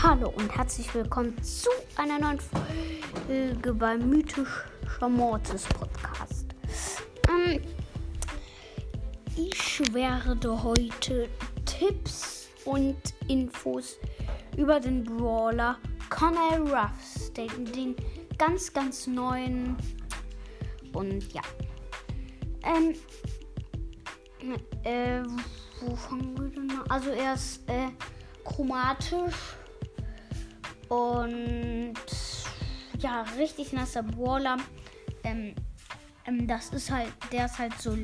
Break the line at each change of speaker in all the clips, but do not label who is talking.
Hallo und herzlich willkommen zu einer neuen Folge beim Mythischer Mortis Podcast. Ähm, ich werde heute Tipps und Infos über den Brawler Connell Ruffs, den, den ganz, ganz neuen. Und ja. Ähm, äh, wo fangen wir denn an? Also er ist äh, chromatisch und ja, richtig nasser Brawler. Ähm, ähm, das ist halt, der ist halt so.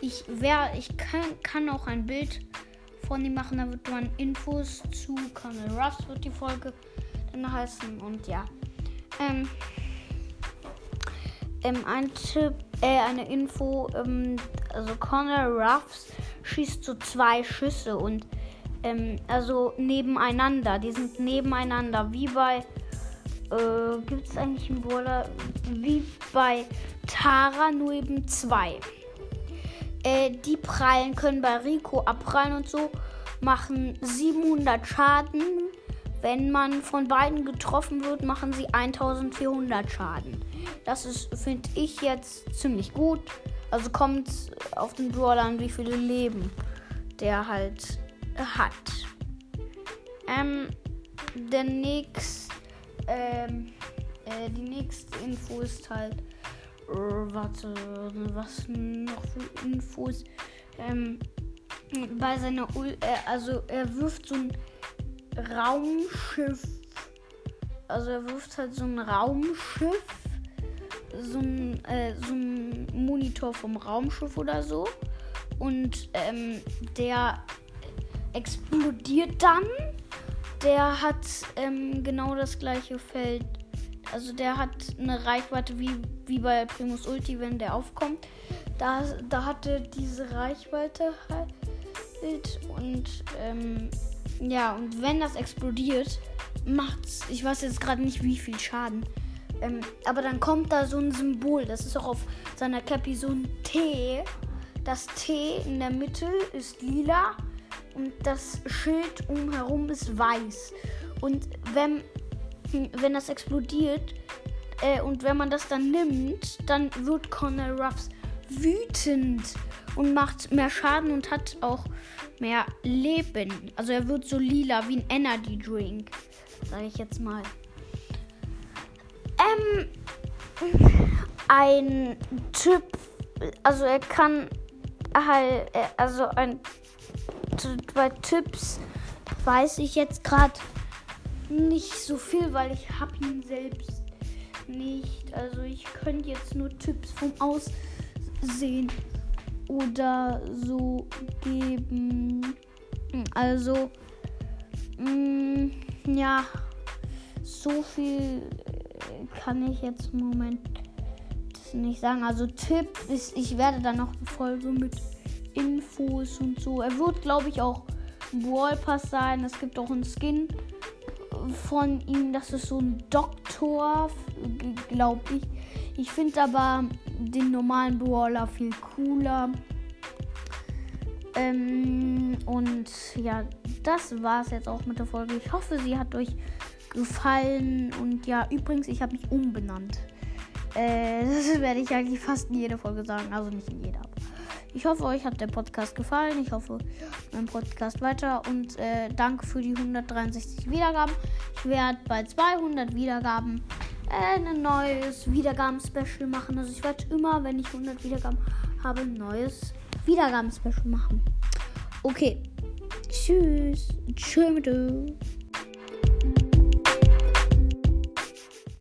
Ich wer, ich kann, kann auch ein Bild von ihm machen, da wird man Infos zu Colonel Ruffs wird die Folge dann heißen und ja. Ähm, ähm, ein Tipp, äh, eine Info, ähm, also Colonel Ruffs schießt so zwei Schüsse und ähm, also nebeneinander. Die sind nebeneinander, wie bei äh, gibt es eigentlich einen Brawler wie bei Tara, nur eben zwei. Äh, die prallen können bei Rico abprallen und so, machen 700 Schaden. Wenn man von beiden getroffen wird, machen sie 1400 Schaden. Das ist, finde ich, jetzt ziemlich gut. Also kommt auf den Brawler an, wie viele Leben der halt hat. Ähm, der nächste, ähm, äh, die nächste Info ist halt, äh, warte, was noch für Infos? Ähm, bei seiner, Ul äh, also er wirft so ein Raumschiff, also er wirft halt so ein Raumschiff, so ein, äh, so ein Monitor vom Raumschiff oder so. Und ähm, der explodiert dann. Der hat ähm, genau das gleiche Feld. Also der hat eine Reichweite wie, wie bei Primus Ulti, wenn der aufkommt. Da, da hatte diese Reichweite halt. Und ähm, ja, und wenn das explodiert, macht's. Ich weiß jetzt gerade nicht, wie viel Schaden. Ähm, aber dann kommt da so ein Symbol. Das ist auch auf seiner Cappy so ein T. Das T in der Mitte ist lila und das Schild umherum ist weiß. Und wenn, wenn das explodiert äh, und wenn man das dann nimmt, dann wird Connor Ruffs wütend und macht mehr Schaden und hat auch mehr Leben. Also er wird so lila wie ein Energy Drink, sage ich jetzt mal. Ähm, ein Typ, also er kann halt, äh, also ein bei Tipps weiß ich jetzt gerade nicht so viel, weil ich habe ihn selbst nicht. Also ich könnte jetzt nur Tipps vom Aussehen oder so geben. Also mh, mm, ja, so viel kann ich jetzt im Moment nicht sagen. Also Tipp ist, ich werde dann noch eine Folge mit Infos und so. Er wird, glaube ich, auch Brawl Pass sein. Es gibt auch einen Skin von ihm. Das ist so ein Doktor, glaube ich. Ich finde aber den normalen Brawler viel cooler. Ähm, und ja, das war es jetzt auch mit der Folge. Ich hoffe, sie hat euch gefallen. Und ja, übrigens, ich habe mich umbenannt. Äh, das werde ich eigentlich fast in jeder Folge sagen. Also nicht in jeder. Ich hoffe, euch hat der Podcast gefallen. Ich hoffe, mein Podcast weiter. Und äh, danke für die 163 Wiedergaben. Ich werde bei 200 Wiedergaben äh, ein neues Wiedergaben-Special machen. Also ich werde immer, wenn ich 100 Wiedergaben habe, ein neues Wiedergaben-Special machen. Okay. Tschüss. Tschüss.